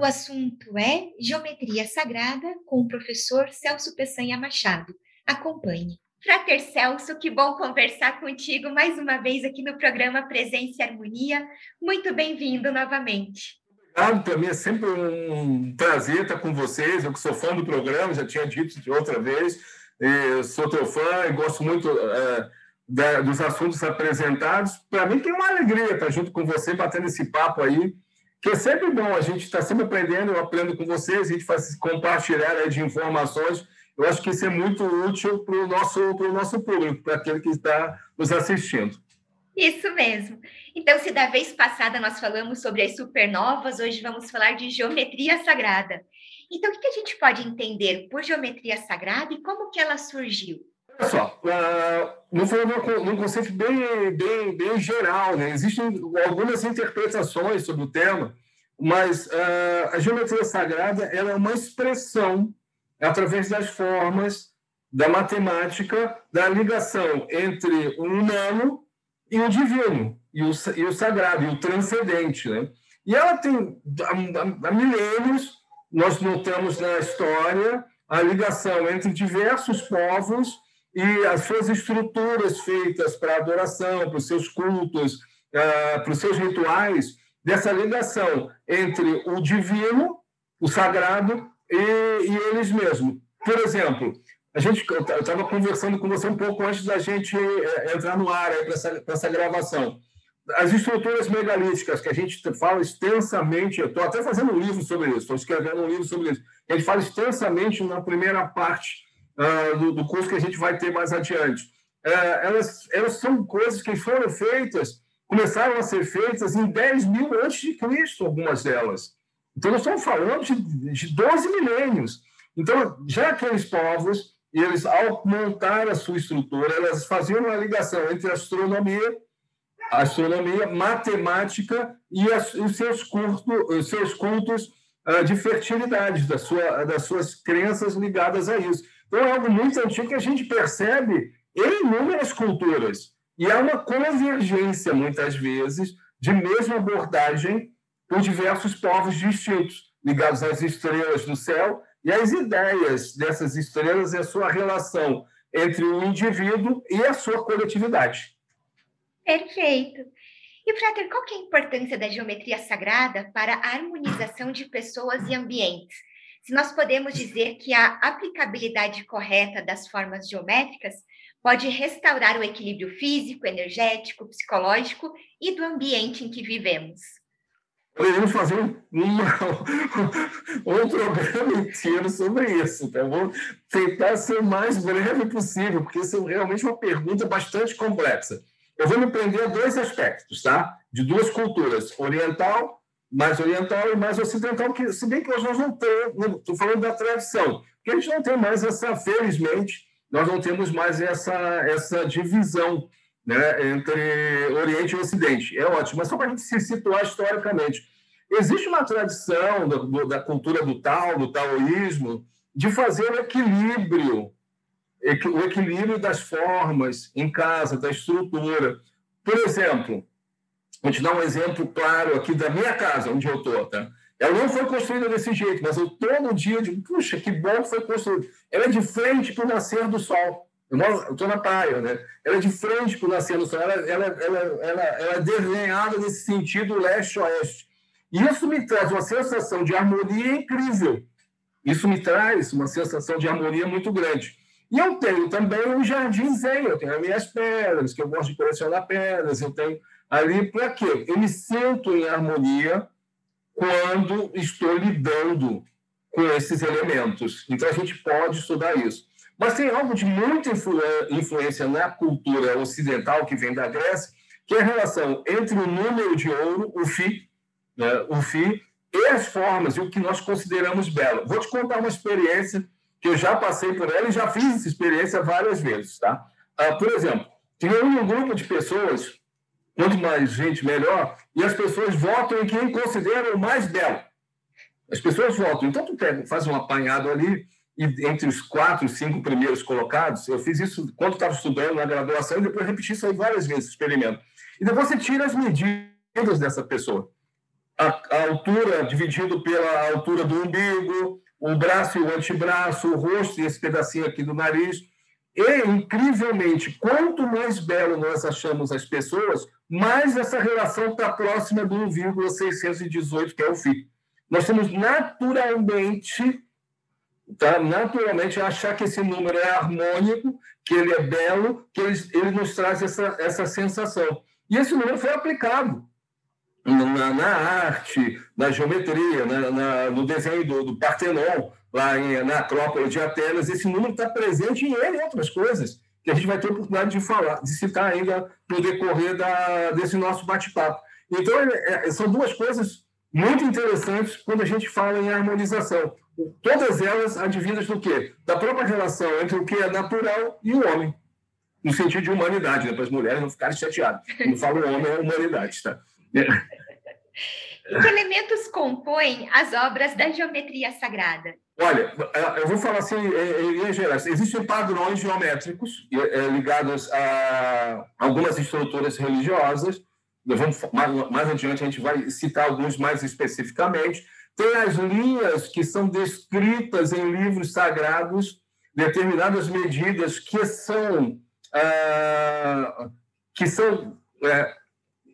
O assunto é Geometria Sagrada com o professor Celso Peçanha Machado. Acompanhe. Frater Celso, que bom conversar contigo mais uma vez aqui no programa Presença e Harmonia. Muito bem-vindo novamente. Obrigado, para mim é sempre um prazer estar com vocês. Eu que sou fã do programa, já tinha dito de outra vez, eu sou teu fã e gosto muito é, da, dos assuntos apresentados. Para mim tem uma alegria estar junto com você, batendo esse papo aí, que é sempre bom. A gente está sempre aprendendo, eu aprendo com vocês, a gente faz compartilhar de informações. Eu acho que isso é muito útil para o nosso, nosso público, para aquele que está nos assistindo. Isso mesmo. Então, se da vez passada nós falamos sobre as supernovas, hoje vamos falar de geometria sagrada. Então, o que a gente pode entender por geometria sagrada e como que ela surgiu? Só, uh, não foi num conceito bem, bem, bem geral, né? Existem algumas interpretações sobre o tema, mas uh, a geometria sagrada ela é uma expressão através das formas da matemática da ligação entre o humano e o divino, e o, e o sagrado, e o transcendente. Né? E ela tem, há milênios, nós notamos na história a ligação entre diversos povos e as suas estruturas feitas para adoração, para os seus cultos, uh, para os seus rituais, dessa ligação entre o divino, o sagrado e, e eles mesmos. Por exemplo, a gente, eu estava conversando com você um pouco antes da gente eh, entrar no ar para essa, essa gravação. As estruturas megalíticas, que a gente fala extensamente, eu estou até fazendo um livro sobre isso, estou escrevendo um livro sobre isso, a gente fala extensamente na primeira parte uh, do, do, curso que a gente vai ter mais adiante. Uh, elas, elas são coisas que foram feitas, começaram a ser feitas em 10 mil antes de Cristo, algumas delas. Então, nós estamos falando de, de 12 milênios. Então, já aqueles povos, eles, ao montar a sua estrutura, elas faziam uma ligação entre astronomia, astronomia, matemática e as, os, seus cultos, os seus cultos uh, de fertilidade, da sua, das suas crenças ligadas a isso. Então, é algo muito antigo que a gente percebe em inúmeras culturas. E há uma convergência, muitas vezes, de mesma abordagem por diversos povos distintos, ligados às estrelas do céu e às ideias dessas estrelas e a sua relação entre o indivíduo e a sua coletividade. Perfeito. E, Frater, qual é a importância da geometria sagrada para a harmonização de pessoas e ambientes? Se nós podemos dizer que a aplicabilidade correta das formas geométricas pode restaurar o equilíbrio físico, energético, psicológico e do ambiente em que vivemos. Podemos fazer um, uma, um programa inteiro sobre isso. Tá? Vou tentar ser o mais breve possível, porque isso é realmente uma pergunta bastante complexa. Eu vou me prender a dois aspectos, tá? De duas culturas, oriental mais oriental e mais ocidental, que, se bem que hoje nós não temos, estou falando da tradição, que a gente não tem mais essa, felizmente, nós não temos mais essa, essa divisão né, entre Oriente e Ocidente. É ótimo, mas só para a gente se situar historicamente. Existe uma tradição da, da cultura do Tao, do taoísmo, de fazer o equilíbrio, o equilíbrio das formas em casa, da estrutura. Por exemplo, Vou te dar um exemplo claro aqui da minha casa, onde eu estou. Tá? Ela não foi construída desse jeito, mas eu todo dia digo, puxa, que bom que foi construída. Ela é de frente para o nascer do sol. Eu estou na praia, né? Ela é de frente para o nascer do sol. Ela, ela, ela, ela, ela é desenhada nesse sentido leste-oeste. E isso me traz uma sensação de harmonia incrível. Isso me traz uma sensação de harmonia muito grande. E eu tenho também um jardim zen, eu tenho as minhas pedras, que eu gosto de colecionar pedras, eu tenho ali para quê? Eu me sinto em harmonia quando estou lidando com esses elementos. Então a gente pode estudar isso. Mas tem algo de muita influência na cultura ocidental que vem da Grécia, que é a relação entre o número de ouro, o Fi, né, o Fi, e as formas, e o que nós consideramos belo. Vou te contar uma experiência que eu já passei por ela e já fiz essa experiência várias vezes. Tá? Uh, por exemplo, tinha um grupo de pessoas Quanto mais gente, melhor. E as pessoas votam em quem consideram mais belo. As pessoas votam. Então, tu pega, faz um apanhado ali, e entre os quatro, cinco primeiros colocados, eu fiz isso quando estava estudando na graduação, e depois repeti isso aí várias vezes, experimento. E depois você tira as medidas dessa pessoa. a, a altura dividido pela altura do umbigo, o braço e o antebraço, o rosto e esse pedacinho aqui do nariz. E, incrivelmente, quanto mais belo nós achamos as pessoas, mais essa relação está próxima do 1,618, que é o FI. Nós temos naturalmente, tá? naturalmente, achar que esse número é harmônico, que ele é belo, que ele, ele nos traz essa, essa sensação. E esse número foi aplicado na, na arte, na geometria, na, na, no desenho do, do Partenon, lá em, na Acrópole de Atenas. Esse número está presente em ele e outras coisas que a gente vai ter oportunidade de falar, de citar ainda no decorrer da, desse nosso bate-papo. Então, é, é, são duas coisas muito interessantes quando a gente fala em harmonização. Todas elas advindas do quê? Da própria relação entre o que é natural e o homem, no sentido de humanidade, né? para as mulheres não ficarem chateadas. Quando falo homem, é humanidade, tá? que elementos compõem as obras da geometria sagrada? Olha, eu vou falar assim em linhas gerais. Existem padrões geométricos é, ligados a algumas estruturas religiosas. Vamos, mais, mais adiante a gente vai citar alguns mais especificamente. Tem as linhas que são descritas em livros sagrados, determinadas medidas que são, ah, que são é,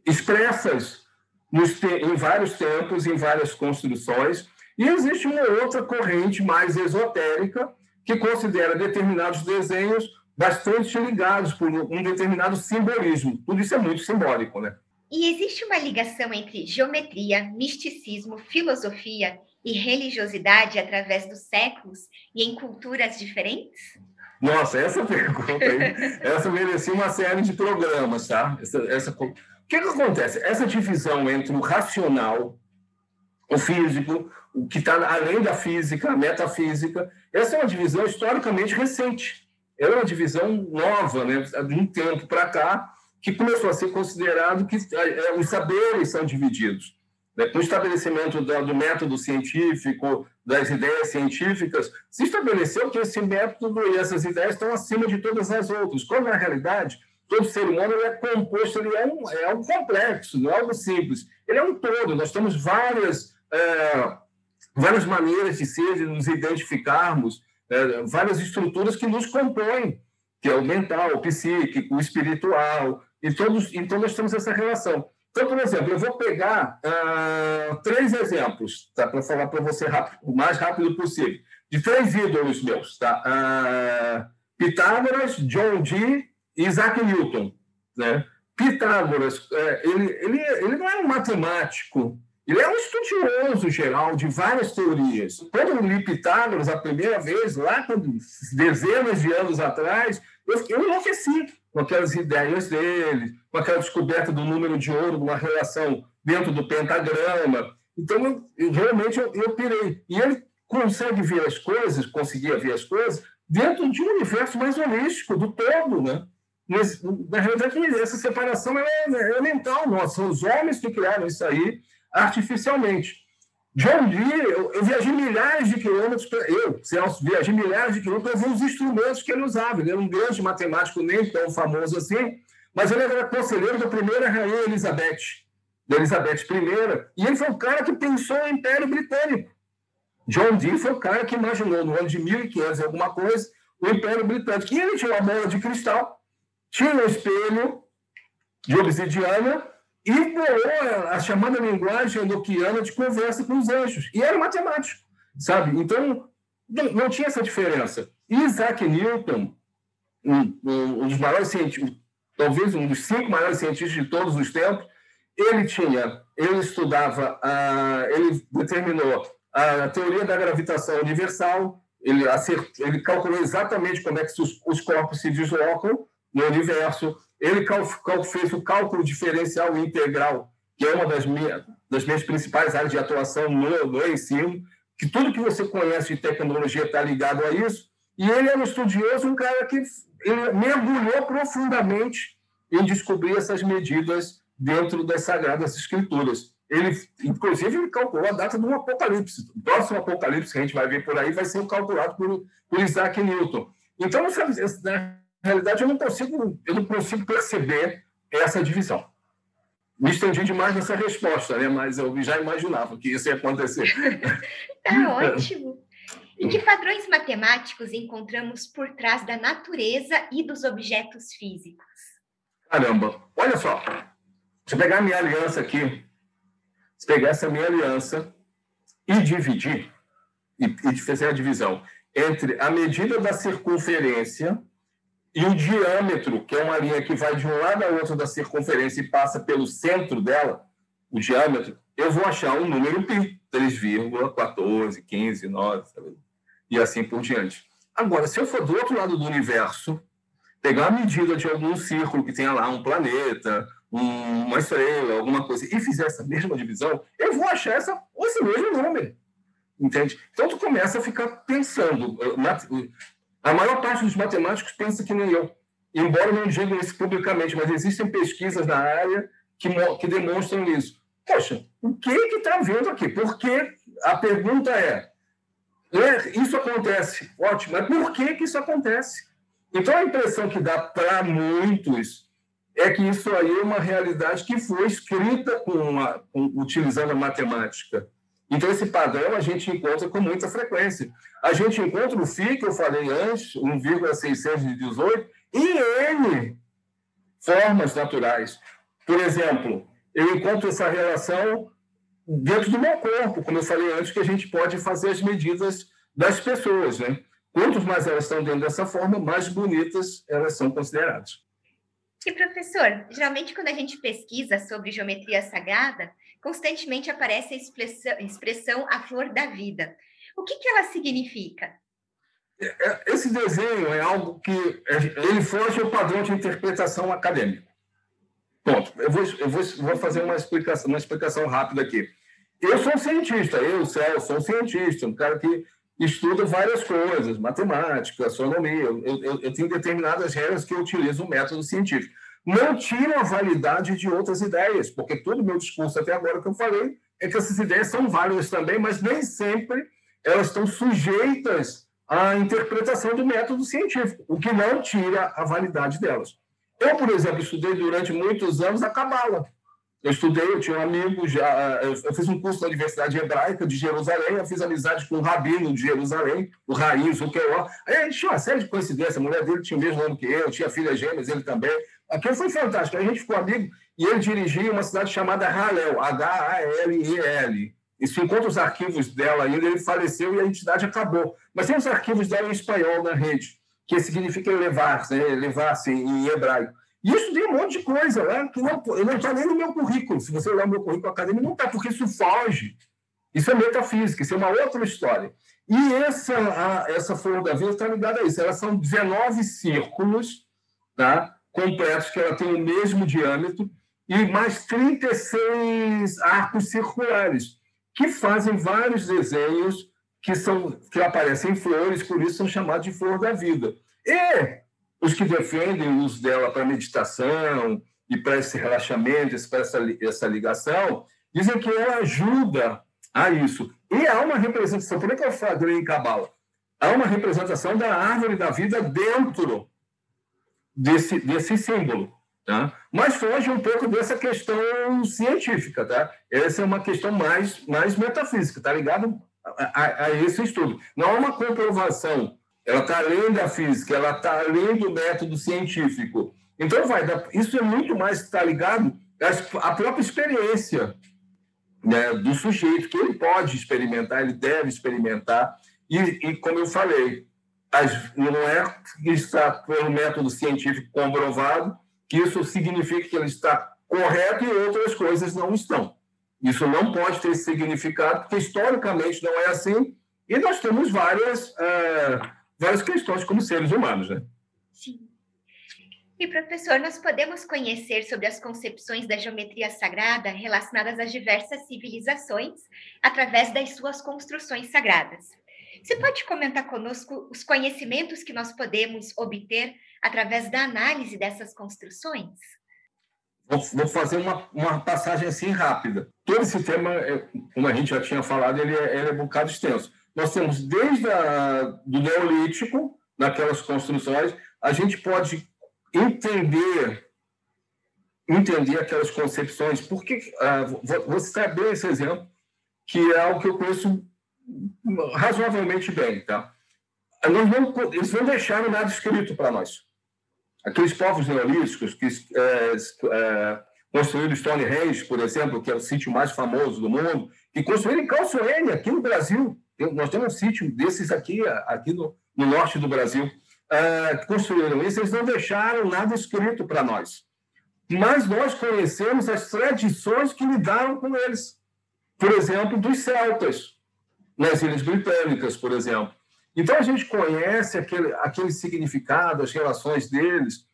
expressas nos, em vários tempos, em várias construções, e existe uma outra corrente mais esotérica que considera determinados desenhos bastante ligados por um determinado simbolismo. Tudo isso é muito simbólico, né? E existe uma ligação entre geometria, misticismo, filosofia e religiosidade através dos séculos e em culturas diferentes? Nossa, essa pergunta aí, essa merecia uma série de programas, tá? Essa, essa, o que, que acontece? Essa divisão entre o racional, o físico, o que está além da física, a metafísica, essa é uma divisão historicamente recente. É uma divisão nova, né? de um tempo para cá, que começou a ser considerado que é, os saberes são divididos. Né? Com o estabelecimento do, do, método científico, das ideias científicas, se estabeleceu que esse método e essas ideias estão acima de todas as outras, quando, na realidade, todo ser humano é composto, ele é um, é um complexo, não é algo simples. Ele é um todo, nós temos várias, é, várias maneiras de ser, de nos identificarmos, é, várias estruturas que nos compõem, que é o mental, o psíquico, o espiritual, e todos, então nós temos essa relação. Então, por exemplo, eu vou pegar uh, três exemplos, tá? Para falar para você rápido, o mais rápido possível, de três ídolos meus, tá? Uh, Pitágoras, John Dee Isaac Newton, né? Pitágoras, é, ele, ele, ele não é um matemático, ele é um estudioso geral de várias teorias. Quando eu li Pitágoras a primeira vez, lá quando, dezenas de anos atrás, eu, eu enlouqueci com aquelas ideias dele, com aquela descoberta do número de ouro, uma relação dentro do pentagrama. Então, eu, eu realmente eu, eu pirei. E ele consegue ver as coisas, conseguia ver as coisas, dentro de um universo mais holístico, do todo, né? Na realidade, essa separação é, é mental nossa. São os homens que criaram isso aí artificialmente. John Dee, eu, eu viajei milhares de quilômetros, pra, eu, Celso, viajei milhares de quilômetros para ver os instrumentos que ele usava. Ele era um grande matemático, nem tão famoso assim, mas ele era conselheiro da primeira rainha Elizabeth, da Elizabeth I, e ele foi o cara que pensou o Império Britânico. John Dee foi o cara que imaginou, no ano de 1500 alguma coisa, o Império Britânico. E ele tinha uma bola de cristal, tinha um espelho de obsidiana, e bolou a chamada linguagem enoquiana de conversa com os anjos. E era matemático, sabe? Então, não, não tinha essa diferença. Isaac Newton, um, um, dos maiores cientistas, talvez um dos cinco maiores cientistas de todos os tempos, ele tinha, ele estudava, a, ele determinou a teoria da gravitação universal, ele, acert, ele calculou exatamente como é que os, os corpos se deslocam no universo, ele fez o cálculo diferencial integral, que é uma das minhas, das minhas principais áreas de atuação no, no ensino, que tudo que você conhece de tecnologia está ligado a isso. E ele é um estudioso, um cara que mergulhou profundamente em descobrir essas medidas dentro das Sagradas Escrituras. Ele, inclusive, ele calculou a data do apocalipse. O próximo apocalipse que a gente vai ver por aí vai ser calculado por, por Isaac Newton. Então, sabe, né? Realidade, eu não consigo, eu não consigo perceber essa divisão. me estendi demais nessa resposta, né? mas eu já imaginava que isso ia acontecer. tá ótimo. E que padrões matemáticos encontramos por trás da natureza e dos objetos físicos? Caramba, olha só. Se eu pegar a minha aliança aqui, se pegar essa minha aliança e dividir, e, e fazer a divisão entre a medida da circunferência e o diâmetro, que é uma linha que vai de um lado ao outro da circunferência e passa pelo centro dela, o diâmetro, eu vou achar um número π, 3,14, 15, 9, e assim por diante. Agora, se eu for do outro lado do universo, pegar a medida de algum círculo que tenha lá um planeta, um, uma estrela, alguma coisa, e fizer essa mesma divisão, eu vou achar essa, esse mesmo número. Entende? Então, tu começa a ficar pensando. A maior parte dos matemáticos pensa que nem eu. Embora não digam isso publicamente, mas existem pesquisas na área que, que demonstram isso. Poxa, o que está vendo aqui? Porque a pergunta é, é, isso acontece, ótimo, mas por que, que isso acontece? Então, a impressão que dá para muitos é que isso aí é uma realidade que foi escrita com uma, com, utilizando a matemática. Então, esse padrão a gente encontra com muita frequência. A gente encontra o φ, que eu falei antes, 1,618, em N formas naturais. Por exemplo, eu encontro essa relação dentro do meu corpo, como eu falei antes, que a gente pode fazer as medidas das pessoas, né? Quanto mais elas estão dentro dessa forma, mais bonitas elas são consideradas. E professor, geralmente quando a gente pesquisa sobre geometria sagrada, constantemente aparece a expressão, expressão a flor da vida. O que, que ela significa? É, é, esse desenho é algo que ele foge ao padrão de interpretação acadêmico. Ponto. Eu vou, eu vou, vou fazer uma explicação, uma explicação rápida aqui. Eu sou um cientista, eu, Celso, sou um cientista, um cara que estuda várias coisas, matemática, astronomia. Eu, eu, eu tenho determinadas regras que eu utilizo o método científico. Não tiro a validade de outras ideias, porque todo o meu discurso até agora que eu falei é que essas ideias são válidas também, mas nem sempre elas estão sujeitas à interpretação do método científico, o que não tira a validade delas. Eu, por exemplo, estudei durante muitos anos a Cabala. Eu estudei, eu tinha um amigo, já, eu fiz um curso na Universidade Hebraica de Jerusalém, eu fiz amizade com o rabino de Jerusalém, o Raiz, o Keor. Aí a gente tinha uma série de coincidências, a mulher dele tinha o mesmo nome que eu, tinha filhas gêmeas, ele também. Aquilo foi fantástico, a gente ficou amigo e ele dirigia uma cidade chamada Halel, H-A-L-E-L. E se encontra os arquivos dela ainda, ele faleceu e a entidade acabou. Mas tem os arquivos dela em espanhol na rede que significa elevar, né? elevar-se em hebraico. E eu estudei um monte de coisa lá que não, eu não está nem no meu currículo. Se você olhar o meu currículo acadêmico, não está, porque isso foge. Isso é metafísica, isso é uma outra história. E essa, a, essa flor da vida está ligada a isso. Elas são 19 círculos tá? completos, que ela tem o mesmo diâmetro, e mais 36 arcos circulares, que fazem vários desenhos que, são, que aparecem em flores, por isso são chamados de flor da vida. E os que defendem o uso dela para meditação e para esse relaxamento, para essa, essa ligação, dizem que ela ajuda a isso. E há uma representação, por que eu falei em Cabala? Há uma representação da árvore da vida dentro desse, desse símbolo. Tá? Mas foge um pouco dessa questão científica. Tá? Essa é uma questão mais, mais metafísica, está ligado a, a, esse estudo. Não há uma comprovação, ela está além da física, ela está além do método científico. Então, vai, isso é muito mais está ligado à própria experiência né, do sujeito, que ele pode experimentar, ele deve experimentar. E, e como eu falei, as, não é que está pelo método científico comprovado que isso significa que ele está correto e outras coisas não estão. Isso não pode ter significado, porque historicamente não é assim, e nós temos várias, uh, várias questões como seres humanos. Né? Sim. E, professor, nós podemos conhecer sobre as concepções da geometria sagrada relacionadas às diversas civilizações através das suas construções sagradas. Você pode comentar conosco os conhecimentos que nós podemos obter através da análise dessas construções? Vou, vou fazer uma, uma passagem assim rápida. Todo esse tema, é, como a gente já tinha falado, ele é, ele é um bocado extenso. Nós temos desde a, do Neolítico, naquelas construções, a gente pode entender entender aquelas concepções. Porque uh, vou citar bem esse exemplo, que é algo que eu conheço razoavelmente bem. Tá? Não, eles não deixaram nada escrito para nós. Aqueles povos neolíticos que é, é, construíram Stonehenge, por exemplo, que é o sítio mais famoso do mundo, que construíram Calçoene, aqui no Brasil. Nós temos um sítio desses aqui, aqui no, no norte do Brasil, é, que construíram isso, eles não deixaram nada escrito para nós. Mas nós conhecemos as tradições que lidaram com eles. Por exemplo, dos celtas, nas Ilhas Britânicas, por exemplo. Então, a gente conhece aquele, aquele significado, as relações deles,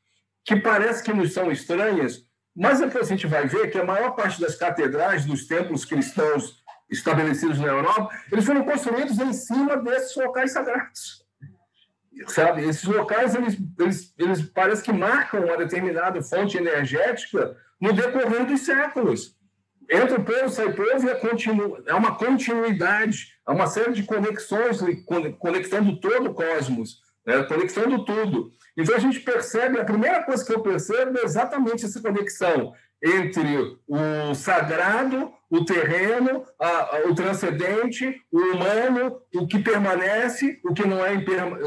que parece que nos são estranhas, mas é que a gente vai ver que a maior parte das catedrais dos templos cristãos estabelecidos na Europa, eles foram construídos em cima desses locais sagrados. Sabe? Esses locais, eles, eles, eles parece que marcam uma determinada fonte energética no decorrer dos séculos. Entra o povo, sai o povo e é, continu, é uma continuidade, é uma série de conexões conectando todo o cosmos, né? conectando tudo. Então a gente percebe, a primeira coisa que eu percebo é exatamente essa conexão entre o sagrado, o terreno, a, a, o transcendente, o humano, o que permanece, o que não é,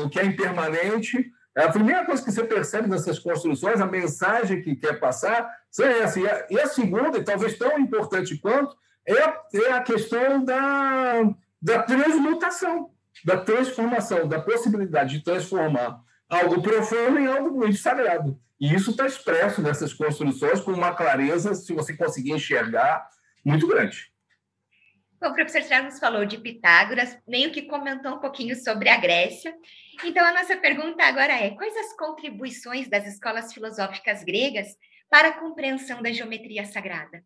o que é impermanente. É a primeira coisa que você percebe nessas construções, a mensagem que quer passar, é essa. E a, e a segunda, e talvez tão importante quanto, é, é a questão da, da transmutação, da transformação, da possibilidade de transformar algo profundo em algo muito sagrado. E isso está expresso nessas construções com uma clareza, se você conseguir enxergar, muito grande. Bom, o professor nos falou de Pitágoras, meio que comentou um pouquinho sobre a Grécia. Então, a nossa pergunta agora é: quais as contribuições das escolas filosóficas gregas para a compreensão da geometria sagrada?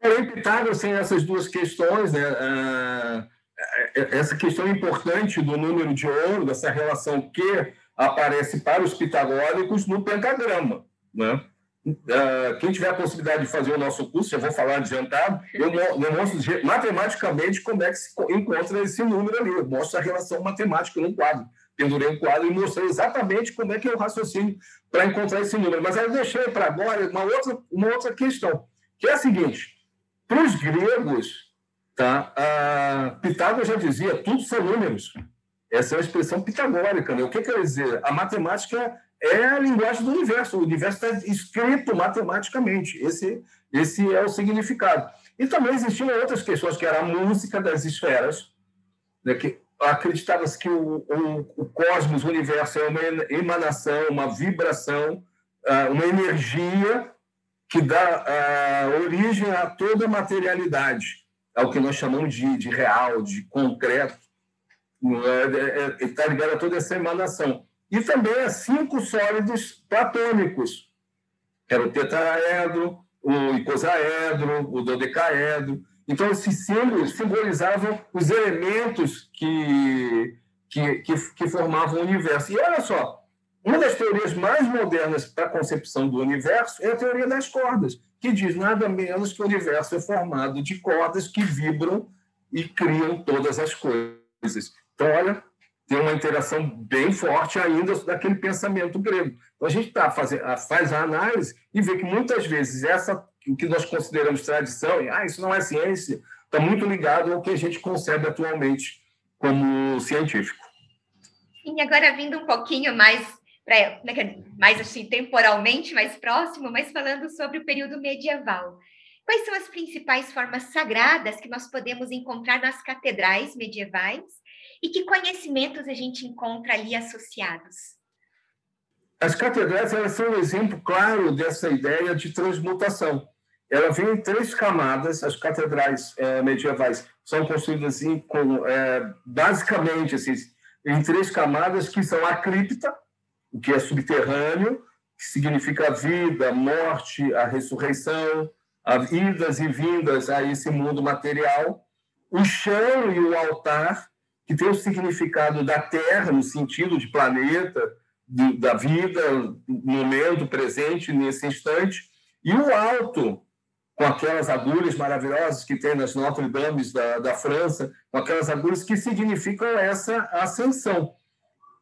Porém, Pitágoras tem essas duas questões, né? Ah, é, é, essa questão importante do número de ouro, dessa relação que aparece para os pitagóricos no pentagrama. Né? Uh, quem tiver a possibilidade de fazer o nosso curso, já vou falar adiantado, eu, eu mostro matematicamente como é que se encontra esse número ali. Eu mostro a relação matemática no quadro. Pendurei um quadro e mostrei exatamente como é que é o raciocínio para encontrar esse número. Mas aí eu deixei para agora uma outra, uma outra questão, que é a seguinte: para os gregos, tá, Pitágoras já dizia, tudo são números. Essa é uma expressão pitagórica. Né? O que quer dizer? A matemática é a linguagem do universo. O universo está escrito matematicamente. Esse, esse é o significado. E também existiam outras questões, que era a música das esferas, né? que acreditava-se que o, o, o, cosmos, o universo, é uma emanação, uma vibração, ah, uma energia que dá uh, origem a toda a materialidade, ao que nós chamamos de, de real, de concreto está é, é, ligado a toda essa emanação. E também a cinco sólidos platônicos, era o tetraedro, o icosaedro, o dodecaedro. Então, esses símbolos simbolizavam os elementos que, que, que, que formavam o universo. E olha só, uma das teorias mais modernas para a concepção do universo é a teoria das cordas, que diz nada menos que o universo é formado de cordas que vibram e criam todas as coisas. Então, olha, tem uma interação bem forte ainda daquele pensamento grego. Então, a gente tá fazendo, faz a análise e vê que muitas vezes essa o que nós consideramos tradição, e ah, isso não é ciência, está muito ligado ao que a gente concebe atualmente como científico. E agora vindo um pouquinho mais pra, né, mais assim temporalmente mais próximo, mas falando sobre o período medieval. Quais são as principais formas sagradas que nós podemos encontrar nas catedrais medievais e que conhecimentos a gente encontra ali associados? As catedrais elas são um exemplo claro dessa ideia de transmutação. Ela vem em três camadas. As catedrais é, medievais são construídas assim, com, é, basicamente assim, em três camadas, que são a cripta, o que é subterrâneo, que significa a vida, a morte, a ressurreição, as idas e vindas a esse mundo material, o chão e o altar, que tem o significado da Terra, no sentido de planeta, de, da vida, momento presente, nesse instante, e o alto, com aquelas agulhas maravilhosas que tem nas Notre Dame da, da França, com aquelas agulhas que significam essa ascensão.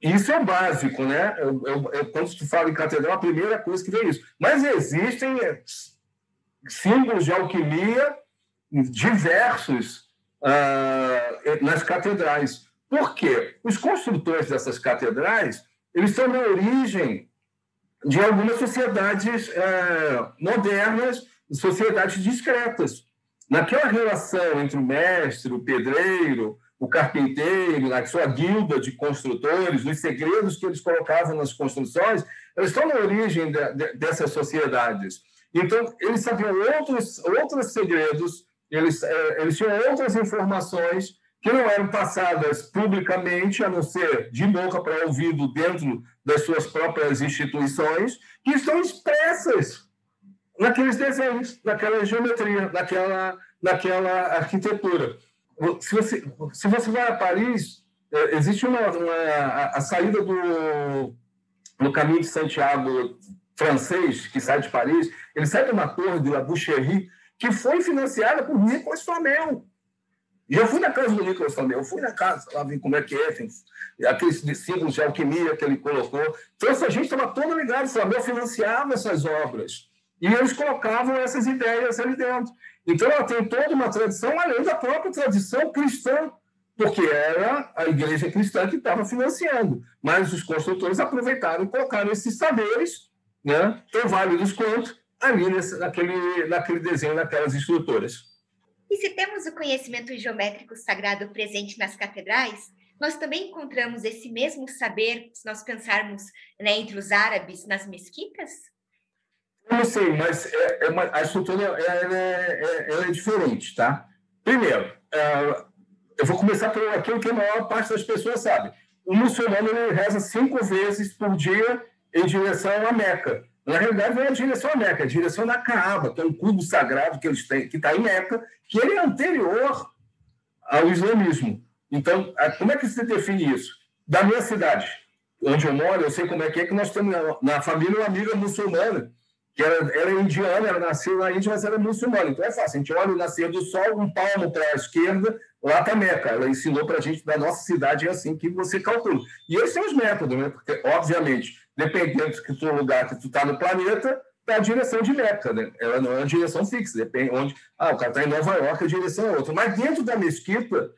isso é básico, né? Eu, eu, eu, quando tu fala em catedral, a primeira coisa que vem é isso. Mas existem símbolos de alquimia diversos uh, nas catedrais. Por quê? Os construtores dessas catedrais eles estão na origem de algumas sociedades uh, modernas, sociedades discretas. Naquela relação entre o mestre, o pedreiro, o carpinteiro, na sua guilda de construtores, os segredos que eles colocavam nas construções, eles estão na origem de, de, dessas sociedades. Então, eles sabiam outros, outros segredos, eles, é, eles tinham outras informações que não eram passadas publicamente, a não ser de boca para ouvido dentro das suas próprias instituições, que estão expressas naqueles desenhos, naquela geometria, naquela, naquela arquitetura. Se você, se você vai a Paris, é, existe uma, uma a, saída do, do caminho de Santiago francês, que sai de Paris, ele sai de uma torre de La Boucherie, que foi financiada por Nicolas Flamel. E eu fui na casa do Nicolas Flamel, eu fui na casa, lá vi como é que é, aqueles símbolos de alquimia que ele colocou. Então, essa gente estava toda ligada, o Flamel financiava essas obras. E eles colocavam essas ideias ali dentro. Então, ela tem toda uma tradição, além da própria tradição cristã, porque era a igreja cristã que estava financiando. Mas os construtores aproveitaram e colocaram esses saberes, né, tão válidos quanto, ali nesse, naquele, naquele desenho, naquelas estruturas. E se temos o conhecimento geométrico sagrado presente nas catedrais, nós também encontramos esse mesmo saber, se nós pensarmos né, entre os árabes nas mesquitas? Eu não sei, mas é, é uma, a estrutura ela é, ela é, diferente, tá? Primeiro, é, eu vou começar por aquilo que a maior parte das pessoas sabe. O muçulmano reza cinco vezes por dia em direção à Meca. Na realidade, não é a direção à Meca, é a direção da Kaaba, que é um cubo sagrado que eles têm, que está em Meca, que ele é anterior ao islamismo. Então, como é que se define isso? Da minha cidade, onde eu moro, eu sei como é que é que nós temos na família uma amiga muçulmana que era, era indiana, ela nasceu na Índia, mas era muçulmana. Então é fácil, a gente olha o nascer do sol, um palmo para a esquerda, lá está Meca. Ela ensinou para a gente, da nossa cidade, é assim que você calcula. E esses são os métodos, né? Porque, obviamente, dependendo do lugar que tu está no planeta, é a direção de Meca, né? Ela não é uma direção fixa, depende onde. Ah, o cara está em Nova York, a direção é outra. Mas dentro da mesquita,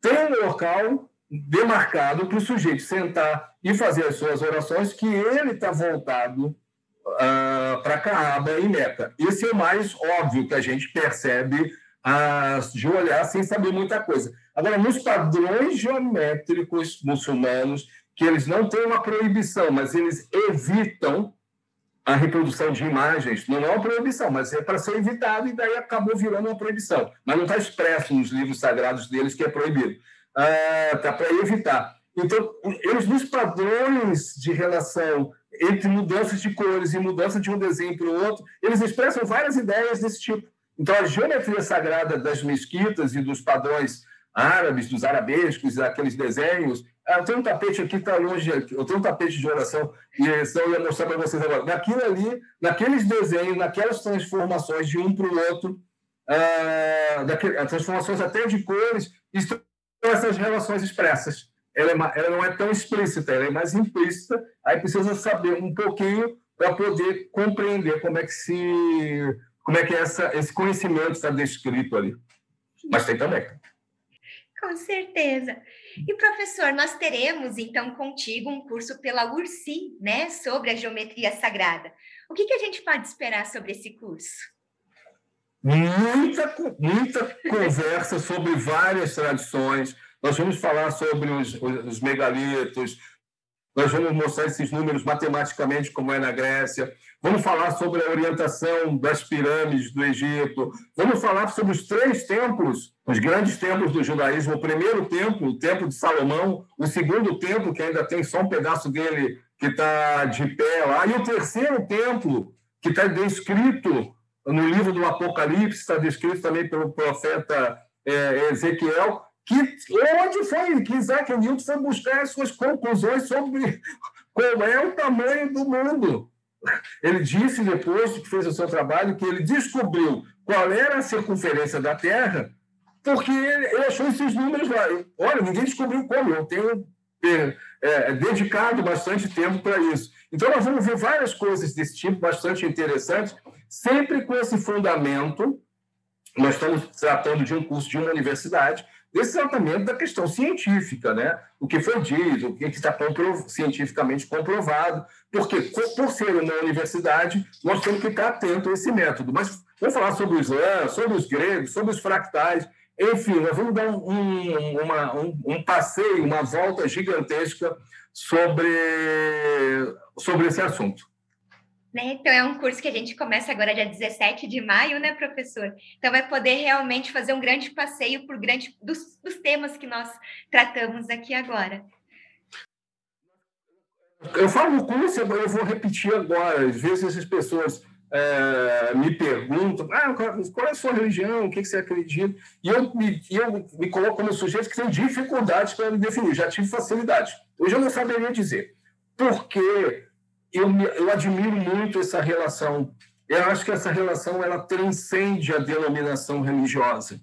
tem um local demarcado para o sujeito sentar e fazer as suas orações, que ele está voltado uh, para Kaaba e Meca. Esse é o mais óbvio que a gente percebe uh, de olhar sem saber muita coisa. Agora, nos padrões geométricos muçulmanos, que eles não têm uma proibição, mas eles evitam a reprodução de imagens. Não é uma proibição, mas é para ser evitado, e daí acabou virando uma proibição. Mas não está expresso nos livros sagrados deles que é proibido. Está ah, para evitar. Então, eles, nos padrões de relação entre mudanças de cores e mudança de um desenho para o outro, eles expressam várias ideias desse tipo. Então, a geometria sagrada das mesquitas e dos padrões árabes, dos arabescos, aqueles desenhos. Ah, eu tenho um tapete aqui está longe, eu tenho um tapete de oração, e eu ia mostrar para vocês agora. Naquilo ali, naqueles desenhos, naquelas transformações de um para o outro, ah, daquele, transformações até de cores, estão essas relações expressas ela, é, ela não é tão explícita, ela é mais implícita, aí precisa saber um pouquinho para poder compreender como é que se como é que essa, esse conhecimento está descrito ali. Mas tem também. Com certeza. E professor, nós teremos então contigo um curso pela URSI, né, sobre a geometria sagrada. O que, que a gente pode esperar sobre esse curso? Muita, muita conversa sobre várias tradições, nós vamos falar sobre os, os megalitos, nós vamos mostrar esses números matematicamente, como é na Grécia. Vamos falar sobre a orientação das pirâmides do Egito. Vamos falar sobre os três templos, os grandes templos do judaísmo. O primeiro templo, o templo de Salomão. O segundo templo, que ainda tem só um pedaço dele que está de pé lá. E o terceiro templo, que está descrito no livro do Apocalipse, está descrito também pelo profeta é, Ezequiel que onde foi que Isaac Newton foi buscar as suas conclusões sobre qual é o tamanho do mundo. Ele disse, depois que fez o seu trabalho, que ele descobriu qual era a circunferência da Terra, porque ele achou esses números lá. Olha, ninguém descobriu como. Eu tenho ter é, dedicado bastante tempo para isso. Então, nós vamos ver várias coisas desse tipo, bastante interessantes, sempre com esse fundamento. Nós estamos tratando de um curso de uma universidade, desse tratamento da questão científica, né? O que foi dito, o que está compro cientificamente comprovado, porque, por ser uma universidade, nós temos que estar atento a esse método. Mas vamos falar sobre o Islã, sobre os gregos, sobre os fractais, enfim, nós vamos dar um, uma, um, um passeio, uma volta gigantesca sobre, sobre esse assunto. Né? Então, é um curso que a gente começa agora dia 17 de maio, né, professor? Então, vai poder realmente fazer um grande passeio por grande dos, dos temas que nós tratamos aqui agora. Eu falo no curso, eu vou repetir agora. Às vezes, essas pessoas é, me perguntam ah, qual é a sua religião, o que, você acredita, e eu me, eu me coloco como sujeito que tem dificuldades para me definir, já tive facilidade. Hoje eu não saberia dizer, porque eu, eu admiro muito essa relação. Eu acho que essa relação ela transcende a denominação religiosa.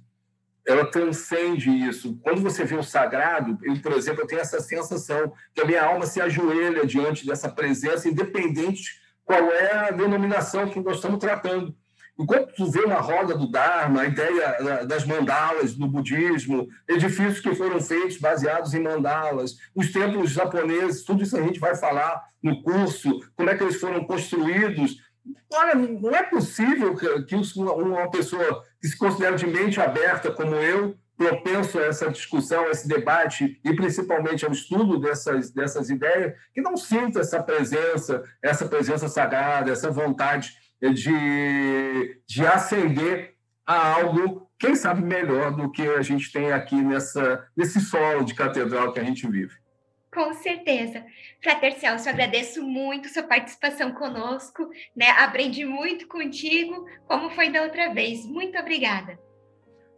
Ela transcende isso. Quando você vê o sagrado, eu, por exemplo, eu tenho essa sensação que a minha alma se ajoelha diante dessa presença, independente qual é a denominação que nós estamos tratando. Enquanto tu vê uma roda do Dharma, a ideia das mandalas no budismo, edifícios que foram feitos baseados em mandalas, os templos japoneses, tudo isso a gente vai falar no curso, como é que eles foram construídos. Olha, não é possível que uma pessoa que se considera de mente aberta como eu, propenso a essa discussão, a esse debate e principalmente ao estudo dessas, dessas ideias, que não sinta essa presença, essa presença sagrada, essa vontade de, de ascender a algo, quem sabe, melhor do que a gente tem aqui nessa, nesse solo de catedral que a gente vive. Com certeza. Frater Celso, agradeço muito sua participação conosco, né? Aprendi muito contigo, como foi da outra vez. Muito obrigada.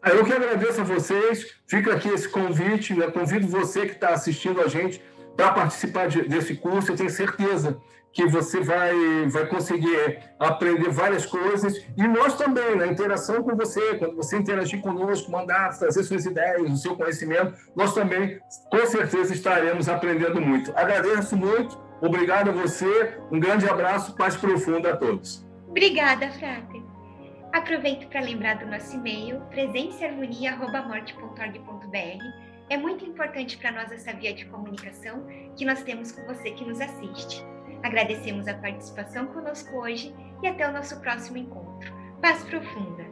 Ah, eu que agradeço a vocês. Fica aqui esse convite. Eu convido você que está assistindo a gente para participar de, desse curso. Eu tenho certeza que você vai, vai conseguir aprender várias coisas. E nós também, na interação com você, quando você interagir conosco, mandar, trazer suas ideias, o seu conhecimento, nós também, com certeza, estaremos aprendendo muito. Agradeço muito. Obrigado a você. Um grande abraço, paz profunda a todos. Obrigada, Frater. Aproveito para lembrar do nosso e-mail presenceharmonia.morte.org.br. É muito importante para nós essa via de comunicação que nós temos com você que nos assiste. Agradecemos a participação conosco hoje e até o nosso próximo encontro. Paz profunda!